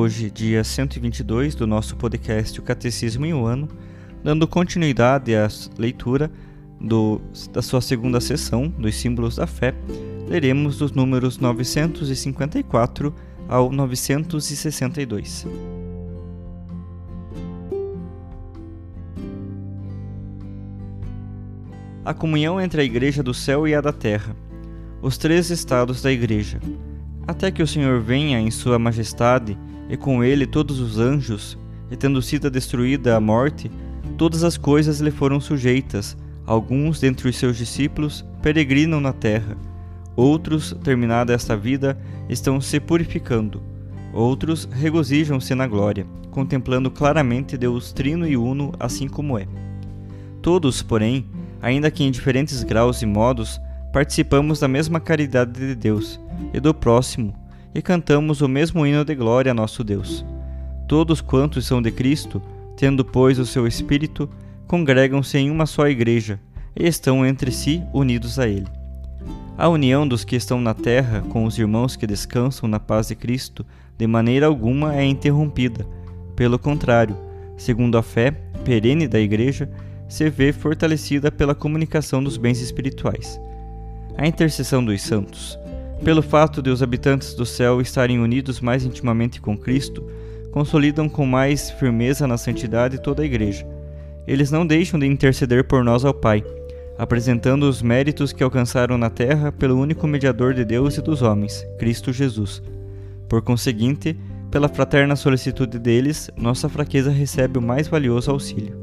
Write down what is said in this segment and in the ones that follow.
Hoje, dia 122 do nosso podcast O Catecismo em um Ano, dando continuidade à leitura do, da sua segunda sessão dos símbolos da fé, leremos dos números 954 ao 962. A comunhão entre a Igreja do céu e a da terra. Os três estados da Igreja. Até que o Senhor venha em Sua Majestade e com ele todos os anjos, e tendo sido destruída a morte, todas as coisas lhe foram sujeitas. Alguns dentre os seus discípulos peregrinam na terra, outros, terminada esta vida, estão se purificando, outros regozijam-se na glória, contemplando claramente Deus trino e uno, assim como é. Todos, porém, ainda que em diferentes graus e modos, participamos da mesma caridade de Deus e do próximo, e cantamos o mesmo hino de glória a nosso Deus. Todos quantos são de Cristo, tendo, pois, o seu Espírito, congregam-se em uma só igreja e estão entre si unidos a Ele. A união dos que estão na terra com os irmãos que descansam na paz de Cristo, de maneira alguma é interrompida. Pelo contrário, segundo a fé perene da Igreja, se vê fortalecida pela comunicação dos bens espirituais. A intercessão dos santos, pelo fato de os habitantes do céu estarem unidos mais intimamente com Cristo, consolidam com mais firmeza na santidade toda a Igreja. Eles não deixam de interceder por nós ao Pai, apresentando os méritos que alcançaram na terra pelo único mediador de Deus e dos homens, Cristo Jesus. Por conseguinte, pela fraterna solicitude deles, nossa fraqueza recebe o mais valioso auxílio.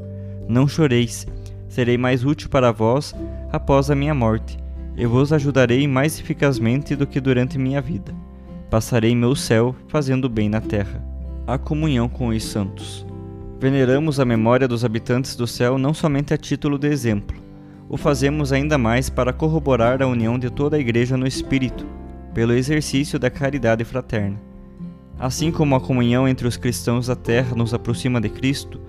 Não choreis, serei mais útil para vós após a minha morte eu vos ajudarei mais eficazmente do que durante minha vida. Passarei meu céu fazendo bem na terra. A comunhão com os santos. Veneramos a memória dos habitantes do céu não somente a título de exemplo, o fazemos ainda mais para corroborar a união de toda a Igreja no Espírito, pelo exercício da caridade fraterna. Assim como a comunhão entre os cristãos da terra nos aproxima de Cristo,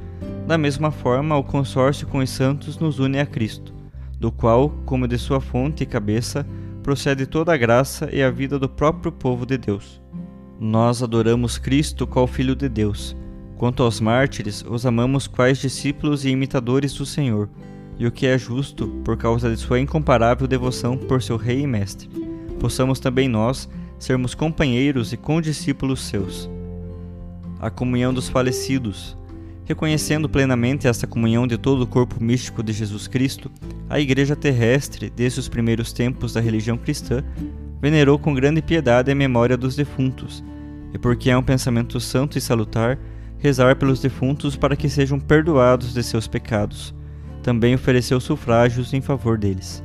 da mesma forma o consórcio com os santos nos une a Cristo do qual, como de sua fonte e cabeça, procede toda a graça e a vida do próprio povo de Deus. Nós adoramos Cristo qual Filho de Deus. Quanto aos mártires, os amamos quais discípulos e imitadores do Senhor, e o que é justo, por causa de sua incomparável devoção por seu Rei e Mestre, possamos também nós sermos companheiros e condiscípulos seus. A comunhão dos falecidos, Reconhecendo plenamente esta comunhão de todo o corpo místico de Jesus Cristo, a Igreja terrestre, desde os primeiros tempos da religião cristã, venerou com grande piedade a memória dos defuntos, e porque é um pensamento santo e salutar, rezar pelos defuntos para que sejam perdoados de seus pecados. Também ofereceu sufrágios em favor deles.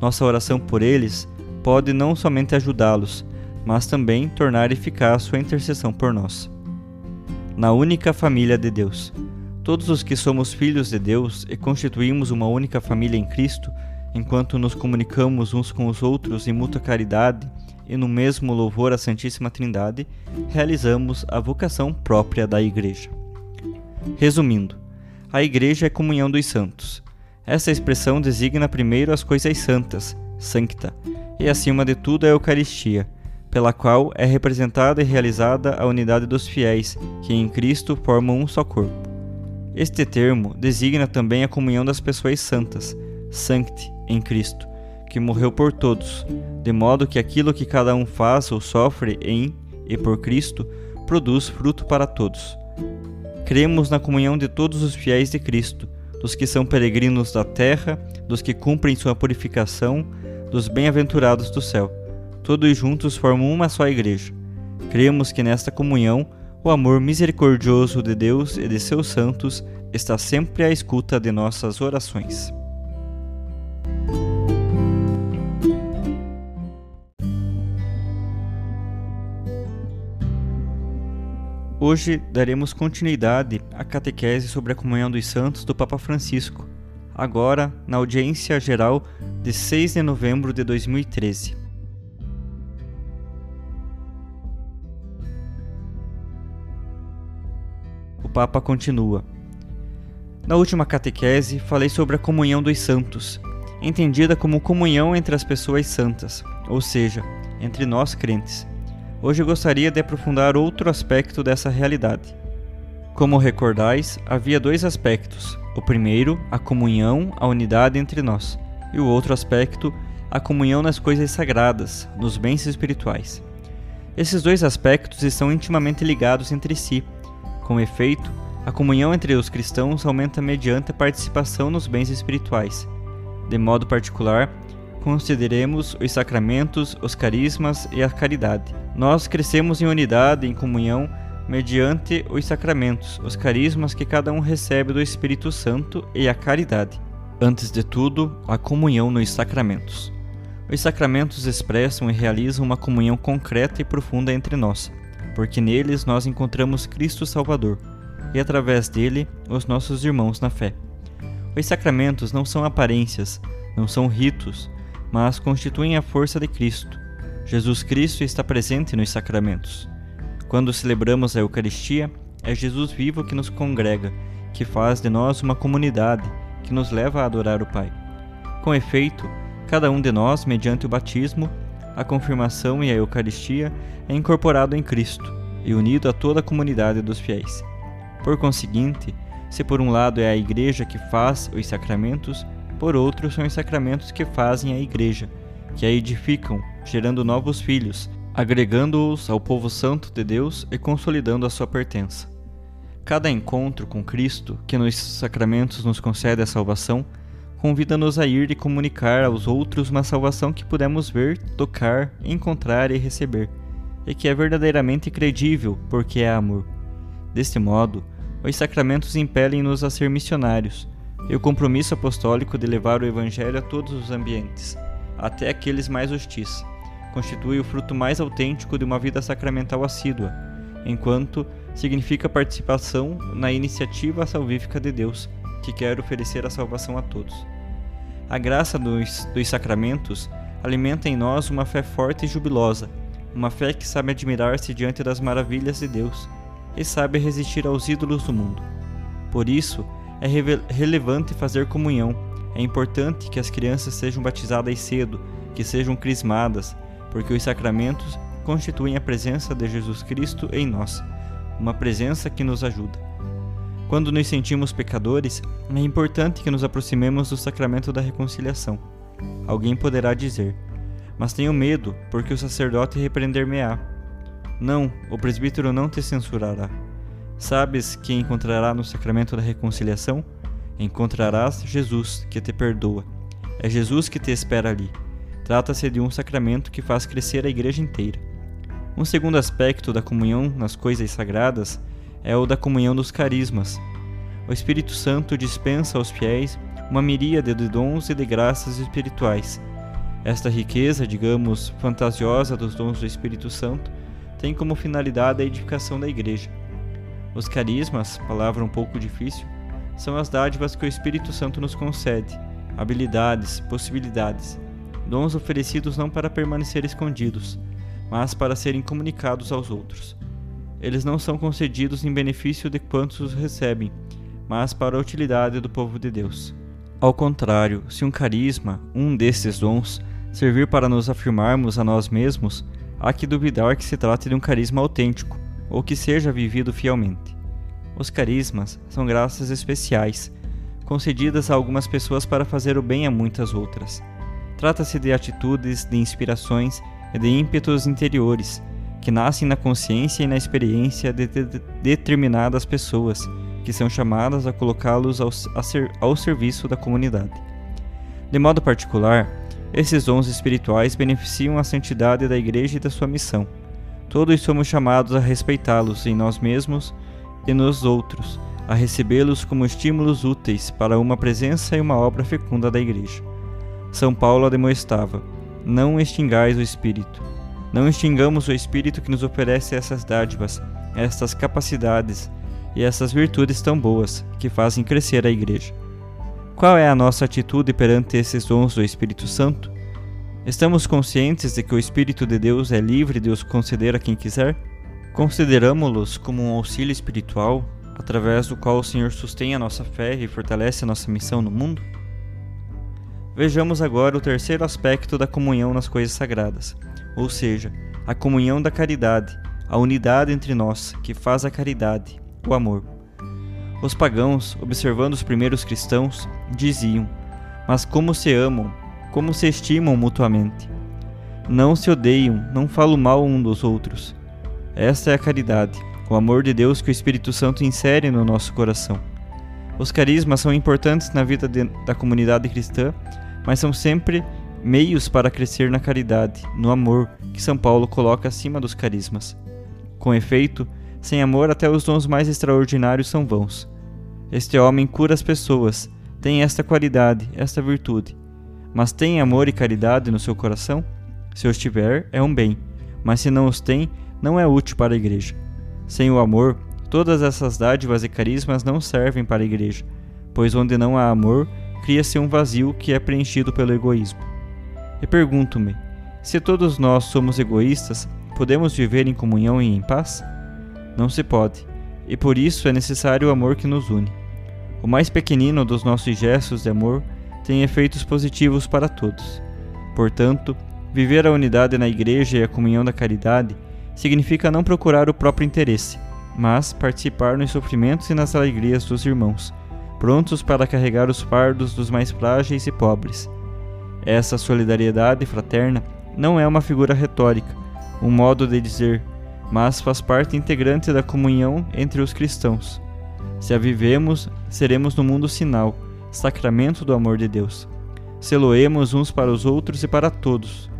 Nossa oração por eles pode não somente ajudá-los, mas também tornar eficaz sua intercessão por nós na única família de Deus. Todos os que somos filhos de Deus e constituímos uma única família em Cristo, enquanto nos comunicamos uns com os outros em mútua caridade e no mesmo louvor à Santíssima Trindade, realizamos a vocação própria da Igreja. Resumindo, a Igreja é comunhão dos santos. Essa expressão designa primeiro as coisas santas, sancta, e acima de tudo a Eucaristia pela qual é representada e realizada a unidade dos fiéis, que em Cristo formam um só corpo. Este termo designa também a comunhão das pessoas santas, sancti, em Cristo, que morreu por todos, de modo que aquilo que cada um faz ou sofre em e por Cristo produz fruto para todos. Cremos na comunhão de todos os fiéis de Cristo, dos que são peregrinos da terra, dos que cumprem sua purificação, dos bem-aventurados do céu. Todos juntos formam uma só igreja. Cremos que nesta comunhão o amor misericordioso de Deus e de seus santos está sempre à escuta de nossas orações. Hoje daremos continuidade à catequese sobre a comunhão dos santos do Papa Francisco, agora na audiência geral de 6 de novembro de 2013. O Papa continua. Na última catequese, falei sobre a comunhão dos santos, entendida como comunhão entre as pessoas santas, ou seja, entre nós crentes. Hoje gostaria de aprofundar outro aspecto dessa realidade. Como recordais, havia dois aspectos. O primeiro, a comunhão, a unidade entre nós, e o outro aspecto, a comunhão nas coisas sagradas, nos bens espirituais. Esses dois aspectos estão intimamente ligados entre si. Com efeito, a comunhão entre os cristãos aumenta mediante a participação nos bens espirituais. De modo particular, consideremos os sacramentos, os carismas e a caridade. Nós crescemos em unidade, em comunhão, mediante os sacramentos, os carismas que cada um recebe do Espírito Santo e a caridade. Antes de tudo, a comunhão nos sacramentos. Os sacramentos expressam e realizam uma comunhão concreta e profunda entre nós, porque neles nós encontramos Cristo Salvador e através dele os nossos irmãos na fé. Os sacramentos não são aparências, não são ritos, mas constituem a força de Cristo. Jesus Cristo está presente nos sacramentos. Quando celebramos a Eucaristia, é Jesus vivo que nos congrega, que faz de nós uma comunidade, que nos leva a adorar o Pai. Com efeito, cada um de nós, mediante o batismo, a confirmação e a Eucaristia, é incorporado em Cristo e unido a toda a comunidade dos fiéis. Por conseguinte, se por um lado é a Igreja que faz os sacramentos, por outro são os sacramentos que fazem a Igreja, que a edificam, gerando novos filhos, agregando-os ao povo santo de Deus e consolidando a sua pertença. Cada encontro com Cristo, que nos sacramentos nos concede a salvação, convida-nos a ir e comunicar aos outros uma salvação que pudemos ver, tocar, encontrar e receber, e que é verdadeiramente credível, porque é amor. Deste modo, os sacramentos impelem-nos a ser missionários, e o compromisso apostólico de levar o Evangelho a todos os ambientes, até aqueles mais hostis, constitui o fruto mais autêntico de uma vida sacramental assídua, enquanto significa participação na iniciativa salvífica de Deus, que quer oferecer a salvação a todos. A graça dos, dos sacramentos alimenta em nós uma fé forte e jubilosa, uma fé que sabe admirar-se diante das maravilhas de Deus e sabe resistir aos ídolos do mundo. Por isso, é relevante fazer comunhão. É importante que as crianças sejam batizadas cedo, que sejam crismadas, porque os sacramentos constituem a presença de Jesus Cristo em nós, uma presença que nos ajuda. Quando nos sentimos pecadores, é importante que nos aproximemos do sacramento da reconciliação. Alguém poderá dizer: Mas tenho medo, porque o sacerdote repreender-me-á. Não, o presbítero não te censurará. Sabes que encontrará no sacramento da reconciliação? Encontrarás Jesus, que te perdoa. É Jesus que te espera ali. Trata-se de um sacramento que faz crescer a igreja inteira. Um segundo aspecto da comunhão nas coisas sagradas é o da comunhão dos carismas. O Espírito Santo dispensa aos fiéis uma miríade de dons e de graças espirituais. Esta riqueza, digamos, fantasiosa dos dons do Espírito Santo, tem como finalidade a edificação da igreja. Os carismas, palavra um pouco difícil, são as dádivas que o Espírito Santo nos concede, habilidades, possibilidades, dons oferecidos não para permanecer escondidos, mas para serem comunicados aos outros. Eles não são concedidos em benefício de quantos os recebem, mas para a utilidade do povo de Deus. Ao contrário, se um carisma, um desses dons, servir para nos afirmarmos a nós mesmos, há que duvidar que se trate de um carisma autêntico, ou que seja vivido fielmente. Os carismas são graças especiais, concedidas a algumas pessoas para fazer o bem a muitas outras. Trata-se de atitudes, de inspirações e de ímpetos interiores que nascem na consciência e na experiência de, de, de determinadas pessoas, que são chamadas a colocá-los ao, ser, ao serviço da comunidade. De modo particular, esses dons espirituais beneficiam a santidade da Igreja e da sua missão. Todos somos chamados a respeitá-los em nós mesmos e nos outros, a recebê-los como estímulos úteis para uma presença e uma obra fecunda da Igreja. São Paulo demonstrava: Não extingais o Espírito. Não extingamos o Espírito que nos oferece essas dádivas, estas capacidades e essas virtudes tão boas que fazem crescer a Igreja. Qual é a nossa atitude perante esses dons do Espírito Santo? Estamos conscientes de que o Espírito de Deus é livre de os conceder a quem quiser? Consideramos-los como um auxílio espiritual através do qual o Senhor sustém a nossa fé e fortalece a nossa missão no mundo? Vejamos agora o terceiro aspecto da comunhão nas coisas sagradas, ou seja, a comunhão da caridade, a unidade entre nós que faz a caridade, o amor. Os pagãos, observando os primeiros cristãos, diziam: Mas como se amam, como se estimam mutuamente. Não se odeiam, não falam mal um dos outros. Esta é a caridade, o amor de Deus que o Espírito Santo insere no nosso coração. Os carismas são importantes na vida de, da comunidade cristã, mas são sempre meios para crescer na caridade, no amor, que São Paulo coloca acima dos carismas. Com efeito, sem amor até os dons mais extraordinários são vãos. Este homem cura as pessoas, tem esta qualidade, esta virtude. Mas tem amor e caridade no seu coração? Se os tiver, é um bem, mas se não os tem, não é útil para a igreja. Sem o amor, todas essas dádivas e carismas não servem para a igreja, pois onde não há amor, cria-se um vazio que é preenchido pelo egoísmo. E pergunto-me: se todos nós somos egoístas, podemos viver em comunhão e em paz? Não se pode, e por isso é necessário o amor que nos une. O mais pequenino dos nossos gestos de amor tem efeitos positivos para todos. Portanto, viver a unidade na igreja e a comunhão da caridade significa não procurar o próprio interesse, mas participar nos sofrimentos e nas alegrias dos irmãos, prontos para carregar os fardos dos mais frágeis e pobres. Essa solidariedade fraterna não é uma figura retórica, um modo de dizer, mas faz parte integrante da comunhão entre os cristãos. Se a vivemos, seremos no mundo sinal, sacramento do amor de Deus. Seloemos uns para os outros e para todos.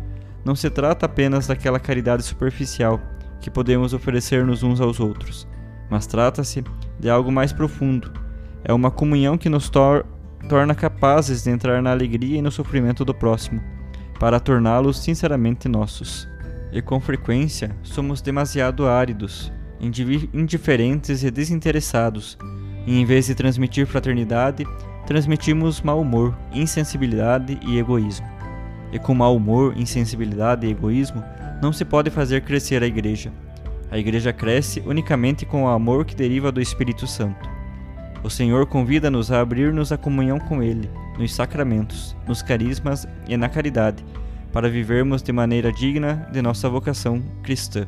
Não se trata apenas daquela caridade superficial que podemos oferecer-nos uns aos outros, mas trata-se de algo mais profundo. É uma comunhão que nos tor torna capazes de entrar na alegria e no sofrimento do próximo, para torná-los sinceramente nossos. E com frequência somos demasiado áridos, indiferentes e desinteressados, e em vez de transmitir fraternidade, transmitimos mau humor, insensibilidade e egoísmo. E com mau humor, insensibilidade e egoísmo, não se pode fazer crescer a igreja. A igreja cresce unicamente com o amor que deriva do Espírito Santo. O Senhor convida-nos a abrir-nos à comunhão com Ele, nos sacramentos, nos carismas e na caridade, para vivermos de maneira digna de nossa vocação cristã.